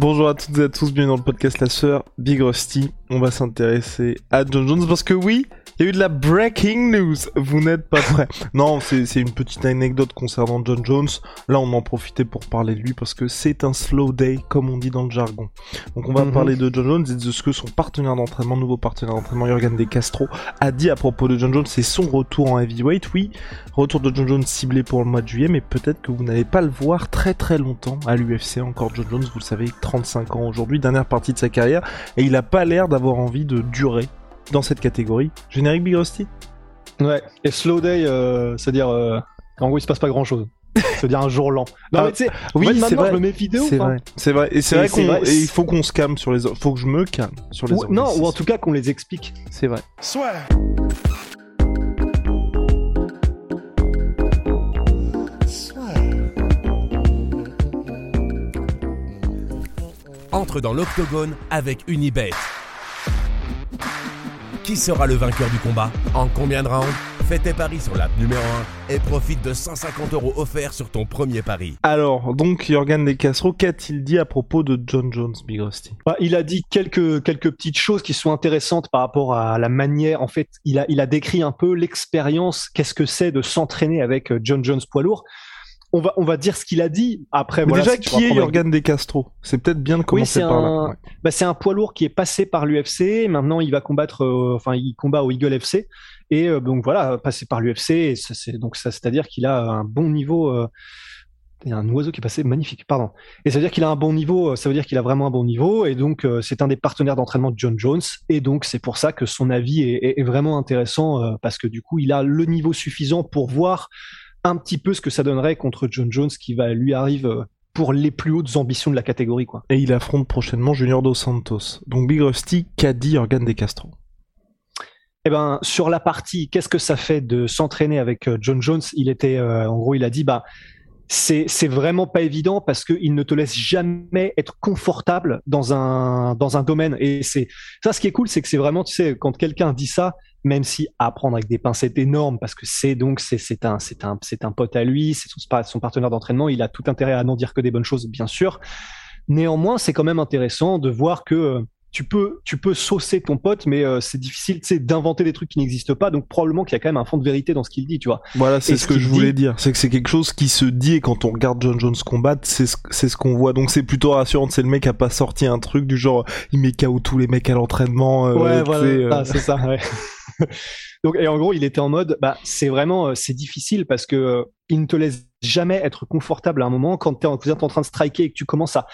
Bonjour à toutes et à tous, bienvenue dans le podcast La Sœur, Big Rusty. On va s'intéresser à John Jones parce que oui, il y a eu de la breaking news. Vous n'êtes pas prêts. non, c'est une petite anecdote concernant John Jones. Là, on en profitait pour parler de lui parce que c'est un slow day, comme on dit dans le jargon. Donc, on va Mhm. parler de John Jones et de ce que son partenaire d'entraînement, nouveau partenaire d'entraînement, Jurgen De Castro, a dit à propos de John Jones. C'est son retour en heavyweight. Oui, retour de John Jones ciblé pour le mois de juillet, mais peut-être que vous n'allez pas le voir très très longtemps à l'UFC. Encore John Jones, vous le savez, 35 ans aujourd'hui, dernière partie de sa carrière, et il a pas l'air d'avoir envie de durer dans cette catégorie. Générique Big Rusty? Ouais, et slow day, euh, c'est-à-dire euh, en gros il se passe pas grand-chose. C'est-à-dire un jour lent. Non Ah, mais tu sais, Oui, c'est maintenant vrai. je me mets vidéo. C'est vrai, c'est vrai, et c'est vrai c'est qu'on, vrai, et c'est- il faut qu'on se calme sur les, faut que je me calme sur les. ou- non, ou en tout cas qu'on les explique. c'est vrai. entre dans l'octogone avec Unibet. Qui sera le vainqueur du combat En combien de rounds Fais tes paris sur l'app numéro 1 et profite de 150 euros offerts sur ton premier pari. Alors, donc Jurgen De Castro, qu'a-t-il dit à propos de John Jones, Big Rusty? Bah, il a dit quelques quelques petites choses qui sont intéressantes par rapport à la manière. En fait, il a il a décrit un peu l'expérience. Qu'est-ce que c'est de s'entraîner avec euh, John Jones poids lourd. On va on va dire ce qu'il a dit. Après, voilà, déjà, qui est Jurgen De Castro C'est peut-être bien de commencer c'est par un- là. ouais. Bah, c'est un poids lourd qui est passé par l'UFC. Maintenant, il va combattre, euh, enfin, il combat au Eagle FC. Et euh, donc voilà, passé par l'UFC. donc ça, c'est-à-dire qu'il a un bon niveau. euh, Il y a un oiseau qui est passé magnifique, pardon. Et ça veut dire qu'il a un bon niveau. euh, Ça veut dire qu'il a vraiment un bon niveau. Et donc, euh, c'est un des partenaires d'entraînement de John Jones. Et donc, c'est pour ça que son avis est, est- est vraiment intéressant euh, parce que du coup, il a le niveau suffisant pour voir un petit peu ce que ça donnerait contre John Jones qui va lui arrive euh, pour les plus hautes ambitions de la catégorie, quoi. Et il affronte prochainement Junior Dos Santos. Donc Big Rusty, qu'a dit Jurgen De Castro Eh ben, sur la partie, qu'est-ce que ça fait de s'entraîner avec euh, John Jones? Il était, euh, en gros, il a dit, bah, c'est vraiment pas évident parce que il ne te laisse jamais être confortable dans un dans un domaine. Et c'est ça, ce qui est cool, c'est que c'est vraiment, tu sais, quand quelqu'un dit ça, même si à prendre avec des pincettes énormes, parce que c'est donc c'est c'est un c'est un c'est un pote à lui, c'est son son partenaire d'entraînement, il a tout intérêt à n'en dire que des bonnes choses, bien sûr. Néanmoins, c'est quand même intéressant de voir que tu peux, tu peux saucer ton pote, mais euh, c'est difficile, tu d'inventer des trucs qui n'existent pas. Donc probablement qu'il y a quand même un fond de vérité dans ce qu'il dit, tu vois. Voilà, c'est ce ce que je voulais dit- dire. C'est que c'est quelque chose qui se dit et quand on regarde John Jones combattre, c'est ce, c'est ce qu'on voit. Donc c'est plutôt rassurant. C'est le mec a pas sorti un truc du genre il met KO tous les mecs à l'entraînement. euh, ouais, voilà, euh, Ah, c'est ça. Ouais. Donc et en gros, il était en mode, bah c'est vraiment, euh, c'est difficile parce que euh, il ne te laisse jamais être confortable à un moment quand tu es êtes en train de striker et que tu commences à,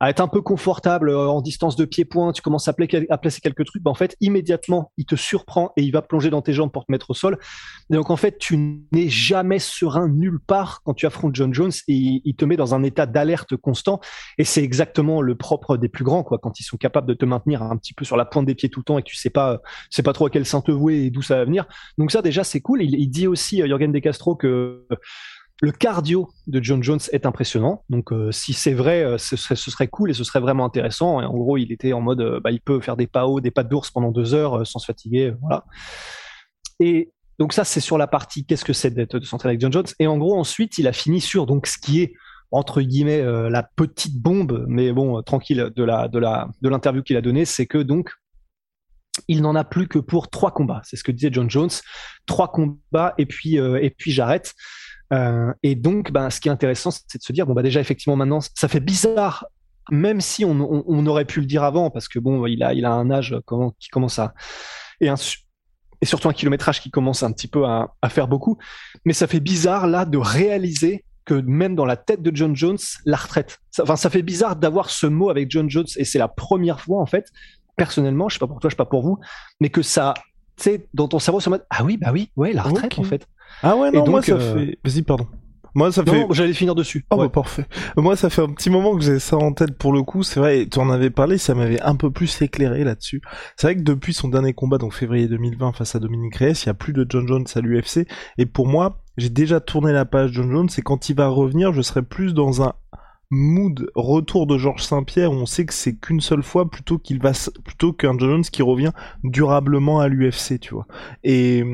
à être un peu confortable euh, en distance de pied-point, tu commences à, à placer quelques trucs, bah en fait immédiatement il te surprend et il va plonger dans tes jambes pour te mettre au sol. Donc en fait tu n'es jamais serein nulle part quand tu affrontes John Jones et il, te met dans un état d'alerte constant et c'est exactement le propre des plus grands quoi quand ils sont capables de te maintenir un petit peu sur la pointe des pieds tout le temps et que tu sais pas sais pas trop à quel saint te vouer et d'où ça va venir. Donc ça déjà c'est cool. Il, dit aussi euh, Jürgen De Castro que le cardio de John Jones est impressionnant. Donc euh, si c'est vrai, euh, ce serait, cool et ce serait vraiment intéressant. Et en gros, il était en mode, euh, bah, il peut faire des pas hauts, des pas d'ours pendant deux heures sans se fatiguer, voilà. Et donc ça, c'est sur la partie qu'est-ce que c'est d'être de s'entraîner avec John Jones? Et en gros, ensuite, il a fini sur donc ce qui est entre guillemets la petite bombe, mais bon, tranquille de la de la de l'interview qu'il a donnée, c'est que donc il n'en a plus que pour trois combats. C'est ce que disait John Jones. Trois combats et puis et puis j'arrête. Euh, et donc, ben, ce qui est intéressant, c'est de se dire bon bah déjà effectivement maintenant, ça fait bizarre, même si on, on, on aurait pu le dire avant, parce que bon, il a il a un âge comment, qui commence à et un su- et surtout un kilométrage qui commence un petit peu à, à faire beaucoup. Mais ça fait bizarre là de réaliser que même dans la tête de John Jones, la retraite. Ça- Enfin, ça fait bizarre d'avoir ce mot avec John Jones et c'est la première fois en fait personnellement, je sais pas pour toi, je sais pas pour vous, mais que ça, tu sais, dans ton cerveau, c'est en mode, ah oui, bah oui, ouais, la retraite, en fait. Ah ouais, non, donc, moi ça euh, fait. Vas-y, pardon. Moi, ça fait. J'allais finir dessus. Oh, bah, parfait. Moi, ça fait un petit moment que j'ai ça en tête pour le coup. C'est vrai, tu en avais parlé, ça m'avait un peu plus éclairé là-dessus. C'est vrai que depuis son dernier combat, donc février 2020 face à Dominique Reyes, il y a plus de John Jones à l'UFC. Et pour moi, j'ai déjà tourné la page John Jones et quand il va revenir, je serai plus dans un mood retour de Georges Saint-Pierre on sait que c'est qu'une seule fois plutôt qu'il va plutôt qu'un Jones qui revient durablement à l'UFC tu vois. Et,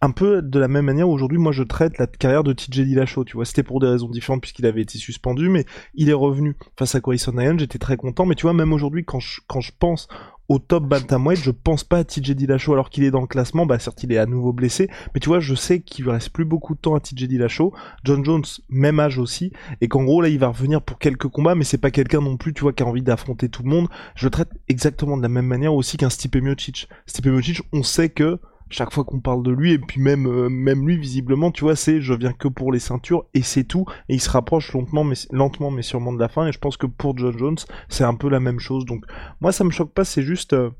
un peu de la même manière aujourd'hui moi je traite la carrière de TJ Dillashaw tu vois. C'était pour des raisons différentes puisqu'il avait été suspendu mais il est revenu face à Corison Ryan j'étais très content. Mais tu vois même aujourd'hui quand je, quand je pense au top bantamweight, je pense pas à TJ Dillashaw alors qu'il est dans le classement, bah certes il est à nouveau blessé, mais tu vois, je sais qu'il lui reste plus beaucoup de temps à TJ Dillashaw, John Jones, même âge aussi, et qu'en gros là il va revenir pour quelques combats, mais c'est pas quelqu'un non plus, tu vois, qui a envie d'affronter tout le monde, je le traite exactement de la même manière aussi qu'un Stipe Miocic. Stipe Miocic, on sait que chaque fois qu'on parle de lui et puis même euh, même lui visiblement tu vois c'est je viens que pour les ceintures et c'est tout. Et il se rapproche lentement mais sûrement de la fin et je pense que pour John Jones c'est un peu la même chose. Donc moi ça me choque pas c'est juste euh,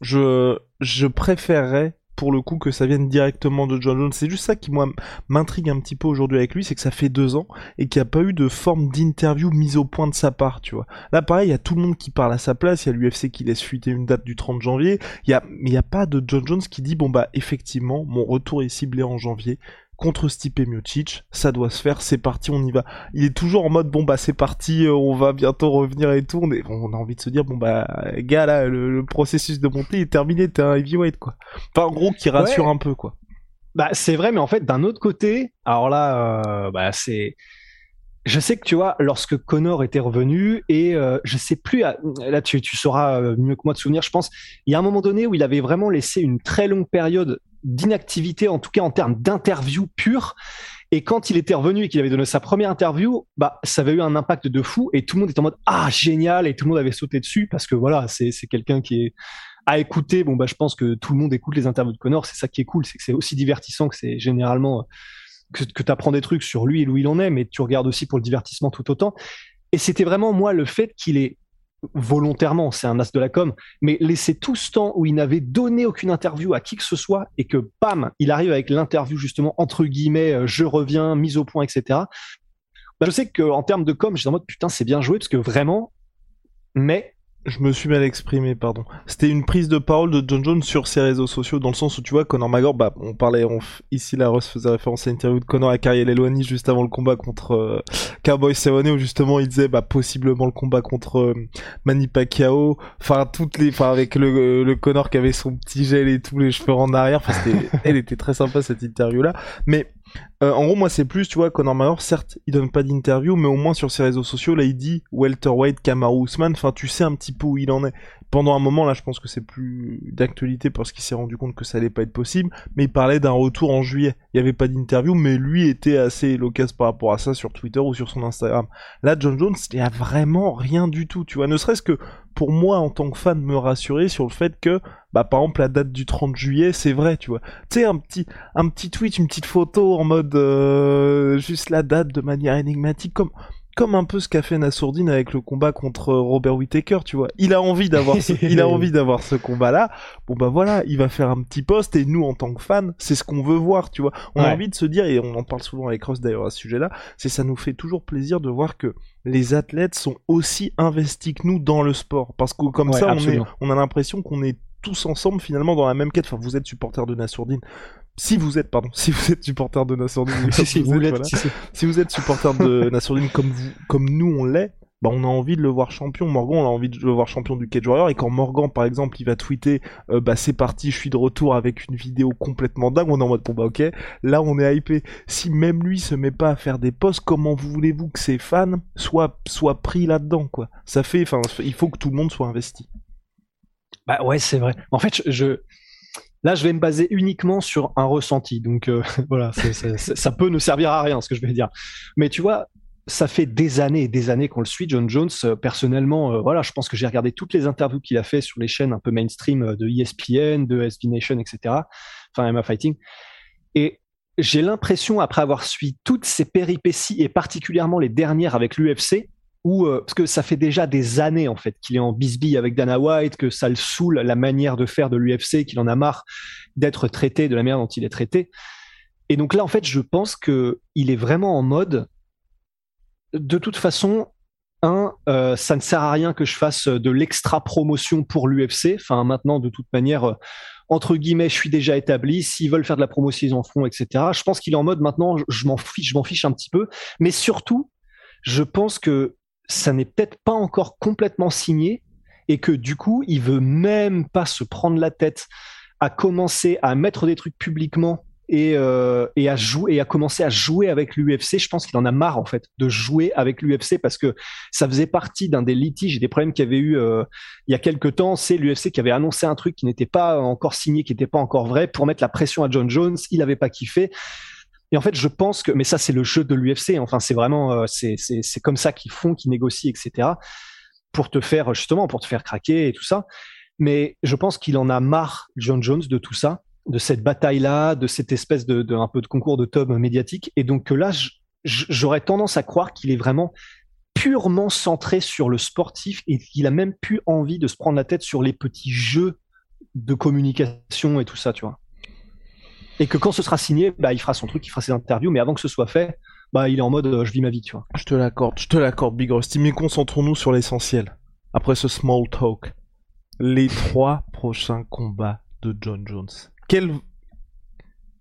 je je préférerais pour le coup que ça vienne directement de John Jones. C'est juste ça qui moi m'intrigue un petit peu aujourd'hui avec lui, c'est que ça fait deux ans et qu'il n'y a pas eu de forme d'interview mise au point de sa part, tu vois. Là pareil, il y a tout le monde qui parle à sa place, il y a l'UFC qui laisse fuiter une date du 30 janvier, il y a, mais il n'y a pas de John Jones qui dit bon bah effectivement mon retour est ciblé en janvier, contre Stipe Miocic, ça doit se faire, c'est parti, on y va. Il est toujours en mode bon bah c'est parti, euh, on va bientôt revenir et tout. On, on a envie de se dire bon bah gars là, le, processus de montée est terminé, t'es un heavyweight quoi. Enfin en gros qui rassure un peu quoi. Bah c'est vrai, mais en fait d'un autre côté, alors là euh, bah c'est je sais que tu vois, lorsque Connor était revenu, et euh, je sais plus, là tu, tu sauras mieux que moi de souvenir, je pense, il y a un moment donné où il avait vraiment laissé une très longue période d'inactivité, en tout cas en termes d'interview pure. Et quand il était revenu et qu'il avait donné sa première interview, bah, ça avait eu un impact de fou et tout le monde était en mode ah génial et tout le monde avait sauté dessus parce que voilà, c'est quelqu'un qui est à écouter. Bon bah je pense que tout le monde écoute les interviews de Connor, c'est ça qui est cool, c'est que c'est aussi divertissant que c'est généralement que, que tu apprends des trucs sur lui et où il en est, mais tu regardes aussi pour le divertissement tout autant. Et c'était vraiment moi le fait qu'il est volontairement, c'est un as de la com, mais laisser tout ce temps où il n'avait donné aucune interview à qui que ce soit et que bam, il arrive avec l'interview justement entre guillemets, euh, je reviens, mise au point, etc. Bah, je sais qu'en termes de com, j'étais en mode putain, c'est bien joué parce que vraiment, mais je me suis mal exprimé, pardon. C'était une prise de parole de John Jones sur ses réseaux sociaux, dans le sens où tu vois, Conor McGregor, bah, on parlait, ici la Ross faisait référence à l'interview de Conor à Kariel Elwani juste avant le combat contre euh, Cowboy Cerrone, où justement il disait, bah, possiblement le combat contre euh, Manny Pacquiao, enfin, toutes les, enfin, avec le, le Conor qui avait son petit gel et tous les cheveux en arrière, enfin, elle était très sympa cette interview-là, mais euh, en gros, moi, c'est plus, tu vois, Conor McGregor, certes, il donne pas d'interview, mais au moins sur ses réseaux sociaux, là, il dit welterweight, Kamaru Usman. Enfin, tu sais un petit peu où il en est. Pendant un moment, là, je pense que c'est plus d'actualité parce qu'il s'est rendu compte que ça allait pas être possible. Mais il parlait d'un retour en juillet. Il y avait pas d'interview, mais lui était assez loquace par rapport à ça sur Twitter ou sur son Instagram. Là, John Jones, il y a vraiment rien du tout, tu vois. Ne serait-ce que pour moi, en tant que fan, me rassurer sur le fait que bah par exemple la date du 30 juillet c'est vrai tu vois tu sais un petit un petit tweet une petite photo en mode euh, juste la date de manière énigmatique comme comme un peu ce qu'a fait Nassourdine avec le combat contre Robert Whittaker, tu vois. Il a envie d'avoir ce, il a envie d'avoir ce combat-là. Bon bah voilà, il va faire un petit post et nous en tant que fans, c'est ce qu'on veut voir, tu vois. On a envie de se dire et on en parle souvent avec Ross d'ailleurs à ce sujet-là, c'est ça nous fait toujours plaisir de voir que les athlètes sont aussi investis que nous dans le sport parce que comme ça on, est, on a l'impression qu'on est tous ensemble finalement dans la même quête. Enfin, vous êtes supporter de Nassourdine. Si vous êtes, pardon, si vous êtes supporter de Nassourdine, si, vous, êtes, si, vous êtes supporter de Nassourdine comme vous, comme nous on l'est, bah on a envie de le voir champion. Morgan, on a envie de le voir champion du Cage Warrior. Et quand Morgan, par exemple, il va tweeter, euh, bah c'est parti, je suis de retour avec une vidéo complètement dingue, on est en mode bon bah ok, là on est hypé. Si même lui se met pas à faire des posts, comment voulez-vous que ses fans soient soient pris là-dedans quoi? Ça fait, enfin, il faut que tout le monde soit investi. Bah ouais, c'est vrai. En fait, je, là, je vais me baser uniquement sur un ressenti. Donc euh, voilà, ça peut ne servir à rien ce que je vais dire. Mais tu vois, ça fait des années et des années qu'on le suit, John Jones. Euh, personnellement, euh, voilà, je pense que j'ai regardé toutes les interviews qu'il a fait sur les chaînes un peu mainstream de ESPN, de SB etc. Enfin, Emma Fighting. Et j'ai l'impression, après avoir suivi toutes ces péripéties et particulièrement les dernières avec l'UFC, euh, parce que ça fait déjà des années en fait qu'il est en bisbille avec Dana White, que ça le saoule la manière de faire de l'UFC, qu'il en a marre d'être traité de la manière dont il est traité. Et donc là, en fait, je pense que il est vraiment en mode. De toute façon, un, euh, ça ne sert à rien que je fasse de l'extra promotion pour l'UFC. Enfin, maintenant, de toute manière, euh, entre guillemets, je suis déjà établi. S'ils veulent faire de la promotion, ils en font, etc. Je pense qu'il est en mode maintenant, je m'en fiche, je m'en fiche un petit peu. Mais surtout, je pense que ça n'est peut-être pas encore complètement signé et que du coup, il veut même pas se prendre la tête à commencer à mettre des trucs publiquement et, euh, à jouer et à commencer à jouer avec l'UFC. Je pense qu'il en a marre en fait de jouer avec l'UFC parce que ça faisait partie d'un des litiges et des problèmes qu'il y avait eu euh, il y a quelques temps. C'est l'UFC qui avait annoncé un truc qui n'était pas encore signé, qui n'était pas encore vrai pour mettre la pression à John Jones. Il n'avait pas kiffé. Et en fait, je pense que, mais ça, c'est le jeu de l'UFC. Enfin, c'est vraiment, euh, c'est, comme ça qu'ils font, qu'ils négocient, etc. Pour te faire, justement, pour te faire craquer et tout ça. Mais je pense qu'il en a marre, John Jones, de tout ça de cette bataille-là, de cette espèce de, de, un peu de concours de tome médiatique. Et donc là, j'aurais tendance à croire qu'il est vraiment purement centré sur le sportif et qu'il a même plus envie de se prendre la tête sur les petits jeux de communication et tout ça, tu vois. Et que quand ce sera signé, bah, il fera son truc, il fera ses interviews, mais avant que ce soit fait, bah, il est en mode euh, je vis ma vie, tu vois. Je te l'accorde, je te l'accorde, Big Rusty, mais concentrons-nous sur l'essentiel. Après ce small talk, les trois prochains combats de John Jones. Quels,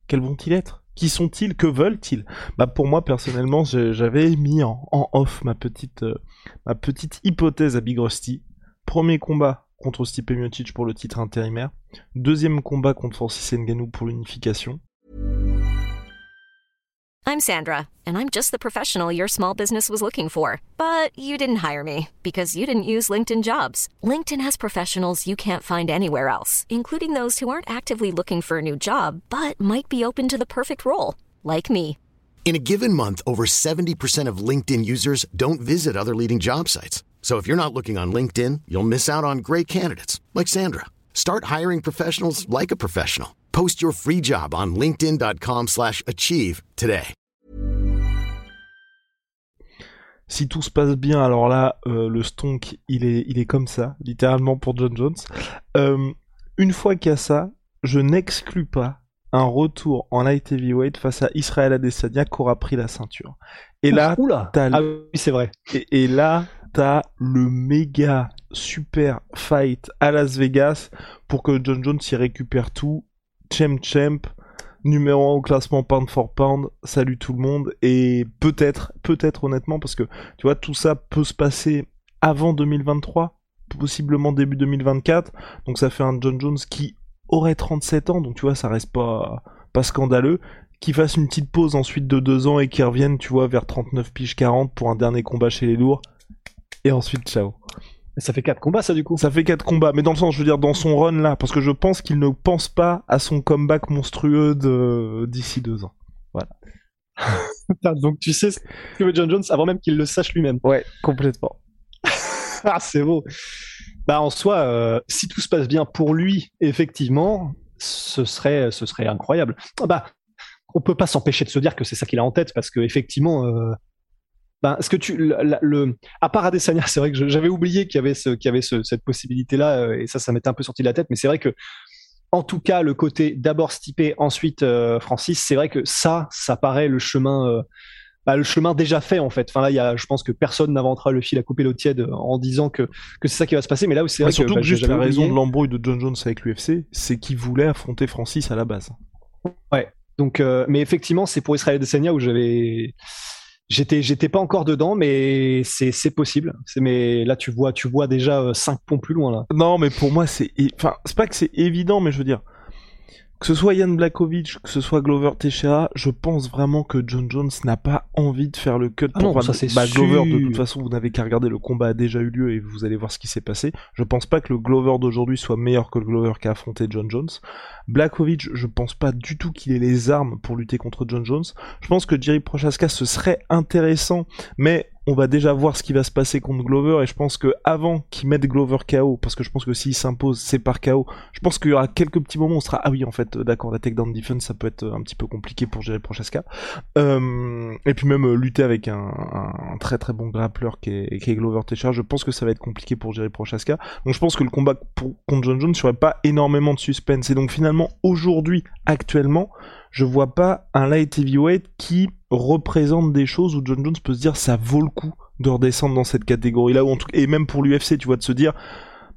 quels vont-ils être? Qui sont-ils? Que veulent-ils? Bah pour moi personnellement, j'avais mis en, off ma petite, euh, ma petite hypothèse à Big Rusty. Premier combat contre Stipe Miocic pour le titre intérimaire. Deuxième combat contre Francis Ngannou pour l'unification. I'm Sandra, and I'm just the professional your small business was looking for. But you didn't hire me because you didn't use LinkedIn jobs. LinkedIn has professionals you can't find anywhere else, including those who aren't actively looking for a new job but might be open to the perfect role, like me. In a given month, over 70% of LinkedIn users don't visit other leading job sites. So if you're not looking on LinkedIn, you'll miss out on great candidates like Sandra. Start hiring professionals like a professional. Post your free job on linkedin.com/achieve today. Si tout se passe bien, alors là, euh, le stonk, il est, il est comme ça, littéralement pour John Jones. Euh, une fois qu'il y a ça, je n'exclus pas un retour en light heavyweight face à Israël Adesanya qui aura pris la ceinture. Et là, t'as ah oui, c'est vrai. Et, et là, t'as le méga super fight à Las Vegas pour que John Jones y récupère tout. Champ Champ, numéro 1 au classement pound for pound, salut tout le monde, et peut-être, peut-être honnêtement, parce que tu vois, tout ça peut se passer avant 2023, possiblement début 2024, donc ça fait un John Jones qui aurait 37 ans, donc tu vois, ça reste pas, scandaleux, qui fasse une petite pause ensuite de 2 ans et qui revienne, tu vois, vers 39 piges 40 pour un dernier combat chez les lourds, et ensuite ciao. Ça fait 4 combats, ça, du coup Ça fait 4 combats, mais dans le sens, je veux dire, dans son run là, parce que je pense qu'il ne pense pas à son comeback monstrueux d'ici 2 ans. Voilà. Donc tu sais ce que veut John Jones avant même qu'il le sache lui-même. Ouais, complètement. ah, c'est beau. Bah, en soi, euh, si tout se passe bien pour lui, effectivement, ce serait, ce serait incroyable. Ah bah, on peut pas s'empêcher de se dire que c'est ça qu'il a en tête, parce que effectivement, euh, ben, ce que tu, le, à part Adesanya, c'est vrai que j'avais oublié qu'il y avait, ce, qu'il y avait ce, cette possibilité-là, euh, et ça, ça m'était un peu sorti de la tête, mais c'est vrai que, en tout cas, le côté d'abord Stipe, ensuite euh, Francis, c'est vrai que ça, ça paraît le chemin, euh, bah, le chemin déjà fait en fait. Enfin là, y a, je pense que personne n'inventera le fil à couper l'eau tiède en disant que, que c'est ça qui va se passer, mais là où c'est vrai surtout que, bah, juste la raison de l'embrouille de John Jones avec l'UFC, c'est qu'il voulait affronter Francis à la base. Ouais. Donc, mais effectivement, c'est pour Israël Adesanya où j'avais J'étais, j'étais pas encore dedans, mais c'est, c'est possible. C'est, mais là, tu vois, tu vois déjà 5 euh, ponts plus loin, là. Non, mais pour moi, c'est, enfin, c'est pas que c'est évident, mais je veux dire, que ce soit Yann Blakovic, que ce soit Glover Teixeira, je pense vraiment que John Jones n'a pas envie de faire le cut ah pour non, ça c'est bah, Glover, de toute façon, vous n'avez qu'à regarder, le combat a déjà eu lieu et vous allez voir ce qui s'est passé. Je pense pas que le Glover d'aujourd'hui soit meilleur que le Glover qui a affronté John Jones. Blakovic, je pense pas du tout qu'il ait les armes pour lutter contre John Jones. Je pense que Jerry Prochaska, ce serait intéressant, mais on va déjà voir ce qui va se passer contre Glover et je pense que avant qu'il mette Glover KO, parce que je pense que s'il s'impose, c'est par KO. Je pense qu'il y aura quelques petits moments où on sera ah oui en fait d'accord la takedown defense ça peut être un petit peu compliqué pour gérer Prochaska. Euh, et puis même euh, lutter avec un, très très bon grappler qui est, qui est Glover Teixeira, je pense que ça va être compliqué pour gérer Prochaska. Donc je pense que le combat contre John Jones, il n'y aurait pas énormément de suspense et donc finalement aujourd'hui actuellement je vois pas un light heavyweight qui représente des choses où John Jones peut se dire ça vaut le coup de redescendre dans cette catégorie-là, et même pour l'UFC, tu vois, de se dire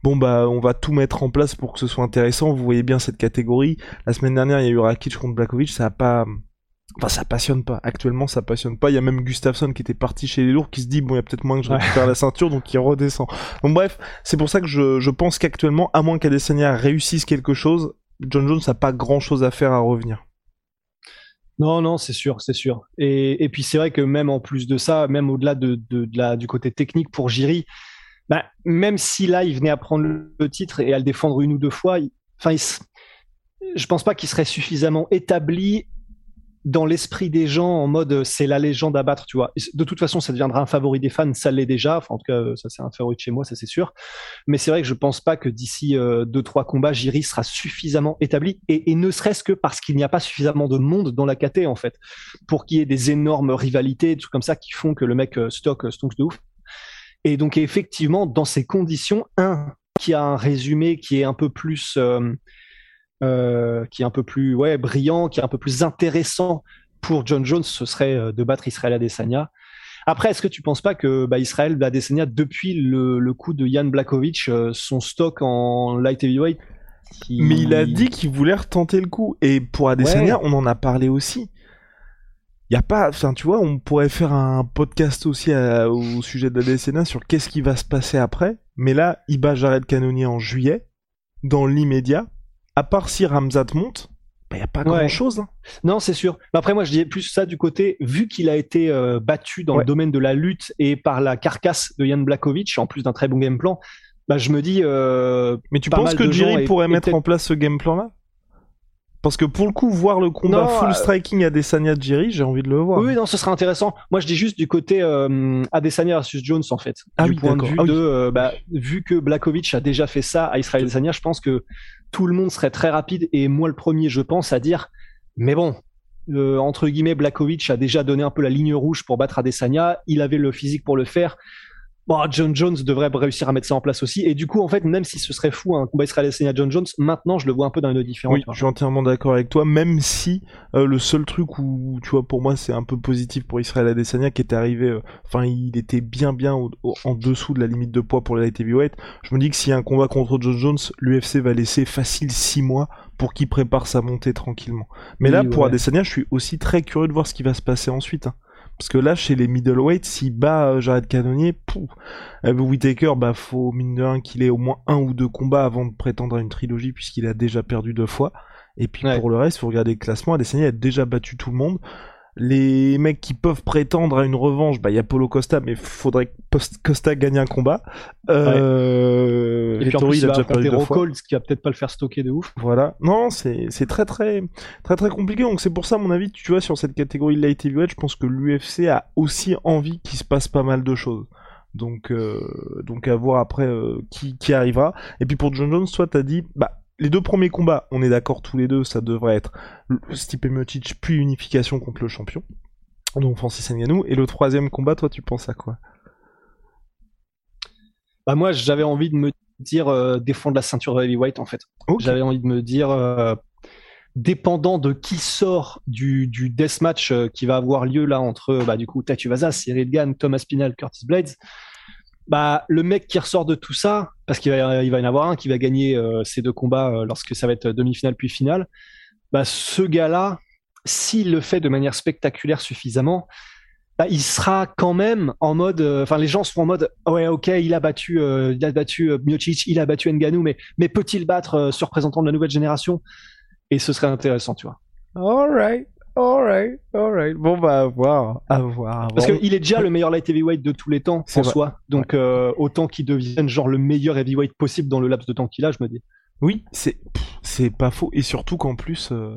bon bah on va tout mettre en place pour que ce soit intéressant. Vous voyez bien cette catégorie. La semaine dernière, il y a eu Rakic contre Blakovic, ça a pas Enfin, ça passionne pas. Actuellement, ça passionne pas. Il y a même Gustafsson qui était parti chez les lourds qui se dit, bon, il y a peut-être moins que je récupère la ceinture, donc il redescend. Donc bref, c'est pour ça que je, je pense qu'actuellement, à moins qu'Adesanya réussisse quelque chose, John Jones n'a pas grand chose à faire à revenir. Non, non, c'est sûr, c'est sûr. Et, et puis c'est vrai que même en plus de ça, même au-delà de, de, la, du côté technique pour Jiri, bah, même si là il venait à prendre le titre et à le défendre une ou deux fois, enfin, je pense pas qu'il serait suffisamment établi dans l'esprit des gens en mode euh, c'est la légende à battre, tu vois. De toute façon, ça deviendra un favori des fans, ça l'est déjà. Enfin, en tout cas, euh, ça c'est un favori de chez moi, ça c'est sûr. Mais c'est vrai que je pense pas que d'ici euh, deux trois combats, Jiri sera suffisamment établi et, ne serait-ce que parce qu'il n'y a pas suffisamment de monde dans la KT en fait pour qu'il y ait des énormes rivalités, des trucs comme ça qui font que le mec stock stonks de ouf. Et donc effectivement, dans ces conditions, un qui a un résumé qui est un peu plus euh, qui est un peu plus ouais brillant, qui est un peu plus intéressant pour John Jones, ce serait euh, de battre Israël Adesanya. Après, est-ce que tu penses pas que bah, Israël Adesanya, depuis le, le coup de Jan Blakovic, euh, son stock en light heavyweight Mais il a dit qu'il voulait retenter le coup. Et pour Adesanya, ouais. on en a parlé aussi y a pas, enfin tu vois, on pourrait faire un podcast aussi à, au sujet DCNA sur qu'est-ce qui va se passer après. Mais là, il bat Jared Cannonier en juillet, dans l'immédiat. À part si Ramzat monte, il bah, y a pas grand chose. Hein. Non, c'est sûr. Mais après, moi, je dis plus ça du côté, vu qu'il a été euh, battu dans ouais. le domaine de la lutte et par la carcasse de Jan Blakovic, en plus d'un très bon game plan, bah, je me dis. Euh, Mais tu penses que Jerry pourrait mettre en place ce game plan-là? Parce que pour le coup, voir le combat non, full euh... striking Adesanya Jerry, j'ai envie de le voir. Oui, non, ce serait intéressant. Moi, je dis juste du côté euh, Adesanya versus Jones, en fait. Ah du oui, point de vue ah de, oui. euh, bah, vu que Blakovic a déjà fait ça à Israël Adesanya, je pense que tout le monde serait très rapide et moi le premier, je pense, à dire, mais bon, euh, entre guillemets, Blakovic a déjà donné un peu la ligne rouge pour battre Adesanya. Il avait le physique pour le faire bon, John Jones devrait réussir à mettre ça en place aussi. Et du coup, en fait, même si ce serait fou un combat israélien John Jones, maintenant je le vois un peu d'un œil différent. Oui, je suis entièrement d'accord avec toi. Même si euh, le seul truc où, tu vois, pour moi, c'est un peu positif pour Israël Adesanya qui était arrivé, enfin, euh, il était bien, bien au, au, en dessous de la limite de poids pour les light heavyweight. Je me dis que s'il y a un combat contre John Jones, l'UFC va laisser facile 6 mois pour qu'il prépare sa montée tranquillement. Mais oui, là, pour. Adesanya, je suis aussi très curieux de voir ce qui va se passer ensuite. Hein. Parce que là, chez les middleweight, s'il bat euh, Jared Cannonier, pouf, euh, Whitaker, bah faut mine de rien qu'il ait au moins un ou deux combats avant de prétendre à une trilogie, puisqu'il a déjà perdu deux fois. Et puis ouais. pour le reste, faut regarder le classement, Adesanya a déjà battu tout le monde. Les mecs qui peuvent prétendre à une revanche, bah il y a Polo Costa, mais faudrait que Costa gagne un combat. Euh... Ouais. Et puis en plus, il, il a déjà perdu deux fois. ce qui va peut-être pas le faire stocker de ouf. Voilà. Non, c'est c'est très très très très compliqué. Donc c'est pour ça, à mon avis, tu vois, sur cette catégorie light heavyweight, je pense que l'UFC a aussi envie qu'il se passe pas mal de choses. Donc euh, donc à voir après euh, qui qui arrivera. Et puis pour John Jones, toi t'as dit, bah les deux premiers combats, on est d'accord tous les deux, ça devrait être Stipe Miocic puis unification contre le champion. Donc Francis Ngannou. Et le troisième combat, toi, tu penses à quoi? Bah moi, j'avais envie de me dire euh, défendre la ceinture de heavyweight en fait. Okay. J'avais envie de me dire euh, dépendant de qui sort du, du deathmatch euh, qui va avoir lieu là entre bah, du coup Vaza, Cyril Gann, Thomas Pinal, Curtis Blades bah, le mec qui ressort de tout ça, parce qu'il va, il va y en avoir un qui va gagner euh, ces deux combats euh, lorsque ça va être demi-finale puis finale, bah, ce gars-là, s'il le fait de manière spectaculaire suffisamment, bah, il sera quand même en mode, enfin euh, les gens seront en mode, ouais ok, il a battu, il a battu Miocic, il a battu Ngannou, mais mais peut-il battre ce représentant de la nouvelle génération? Et ce serait intéressant, tu vois. Alright, Alright, alright. Bon bah à voir, à voir. Parce qu'il est déjà le meilleur light heavyweight de tous les temps en vrai. soi. Donc euh, autant qu'il devienne genre le meilleur heavyweight possible dans le laps de temps qu'il a, je me dis. Oui, c'est c'est pas faux et surtout qu'en plus euh...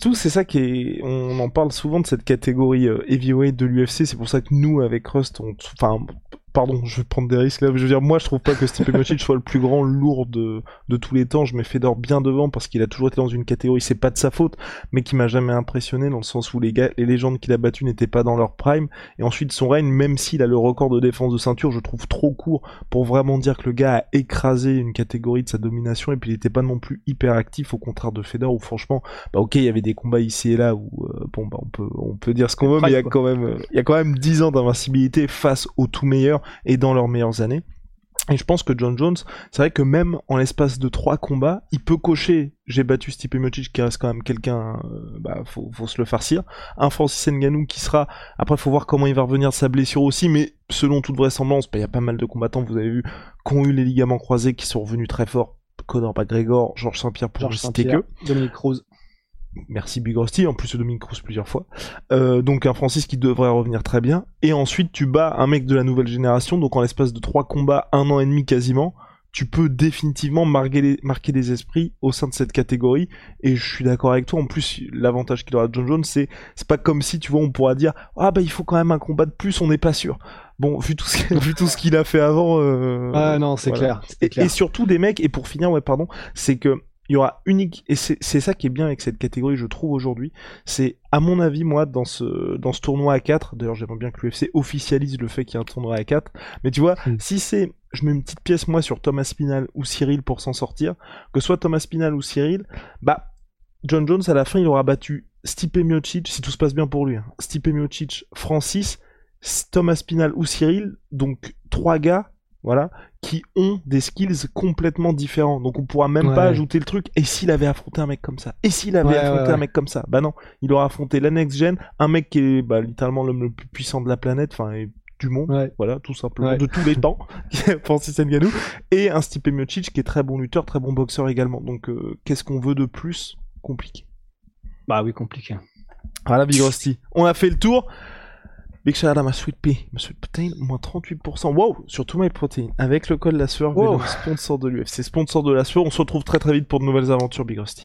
tout c'est ça qui est on en parle souvent de cette catégorie euh, heavyweight de l'UFC, c'est pour ça que nous avec Rust on enfin pardon, je vais prendre des risques là. Je veux dire, moi, je trouve pas que Stipe Miocic soit le plus grand lourd de, de tous les temps. Je mets Fedor bien devant parce qu'il a toujours été dans une catégorie, c'est pas de sa faute, mais qui m'a jamais impressionné dans le sens où les gars, les légendes qu'il a battues n'étaient pas dans leur prime. Et ensuite, son règne, même s'il a le record de défense de ceinture, je trouve trop court pour vraiment dire que le gars a écrasé une catégorie de sa domination et puis il était pas non plus hyper actif au contraire de Fedor où franchement, bah ok, il y avait des combats ici et là où, euh, bon, bah on peut, on peut dire ce qu'on veut, mais il y a quand même, il y a quand même 10 ans d'invincibilité face aux tout meilleurs et dans leurs meilleures années. Et je pense que John Jones, c'est vrai que même en l'espace de trois combats, il peut cocher. J'ai battu Stipe Miocic, qui reste quand même quelqu'un, euh, bah faut, faut, se le farcir. Un Francis Ngannou qui sera. Après, faut voir comment il va revenir de sa blessure aussi, mais selon toute vraisemblance, bah, il y a pas mal de combattants, vous avez vu, qui ont eu les ligaments croisés, qui sont revenus très forts. Conor McGregor, Georges Saint-Pierre pour ne citer que. Dominique Cruz. Merci Big Rusty, en plus de Dominique Cruz plusieurs fois. Euh, donc un Francis qui devrait revenir très bien. Et ensuite tu bats un mec de la nouvelle génération, donc en l'espace de trois combats, un an et demi quasiment, tu peux définitivement marquer, les, marquer des esprits au sein de cette catégorie. Et je suis d'accord avec toi. En plus, l'avantage qu'il aura John Jones, c'est c'est pas comme si tu vois, on pourra dire ah bah il faut quand même un combat de plus, on n'est pas sûr. Bon, vu tout ce, vu tout ce qu'il a fait avant. Euh, ah non, c'est voilà. clair. Et, clair. et surtout des mecs. Et pour finir, ouais, pardon, c'est que il y aura unique et c'est ça qui est bien avec cette catégorie je trouve aujourd'hui c'est à mon avis moi dans ce dans ce tournoi à 4 d'ailleurs j'aimerais bien que l'UFC officialise le fait qu'il y a un tournoi à 4 mais tu vois Mm. si c'est je mets une petite pièce moi sur Thomas Spinal ou Cyril pour s'en sortir que soit Thomas Spinal ou Cyril bah John Jones à la fin il aura battu Stipe Miocic si tout se passe bien pour lui hein. Stipe Miocic Francis Thomas Spinal ou Cyril donc trois gars voilà, qui ont des skills complètement différents. Donc on pourra même Ouais. pas ajouter le truc. Et s'il avait affronté un mec comme ça? Et s'il avait Ouais, affronté ouais, un mec comme ça? Bah non, il aura affronté la next gen, un mec qui est bah, littéralement l'homme le plus puissant de la planète, enfin du monde. Voilà, tout simplement, de tous les temps, Francis Ngannou, et un Stipe Miocic qui est très bon lutteur, très bon boxeur également. Donc, euh, qu'est-ce qu'on veut de plus? Compliqué. Bah oui, compliqué. Voilà, Big Rusty. On a fait le tour. Big shout out à ma Sweet Pea. Ma Sweet Protein, moins 38%. Wow, sur tout My Protein. Avec le code la sueur, Wow. Sponsor de l'UFC, sponsor de la sueur. On se retrouve très très vite pour de nouvelles aventures, Big Rusty.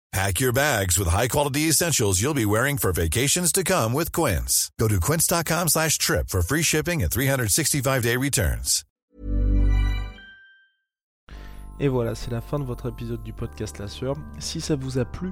Pack your bags with high-quality essentials you'll be wearing for vacations to come with Quince. Go to quince.com slash trip for free shipping and 365-day returns. Et voilà, c'est la fin de votre épisode du podcast La Sueur. Si ça vous a plu,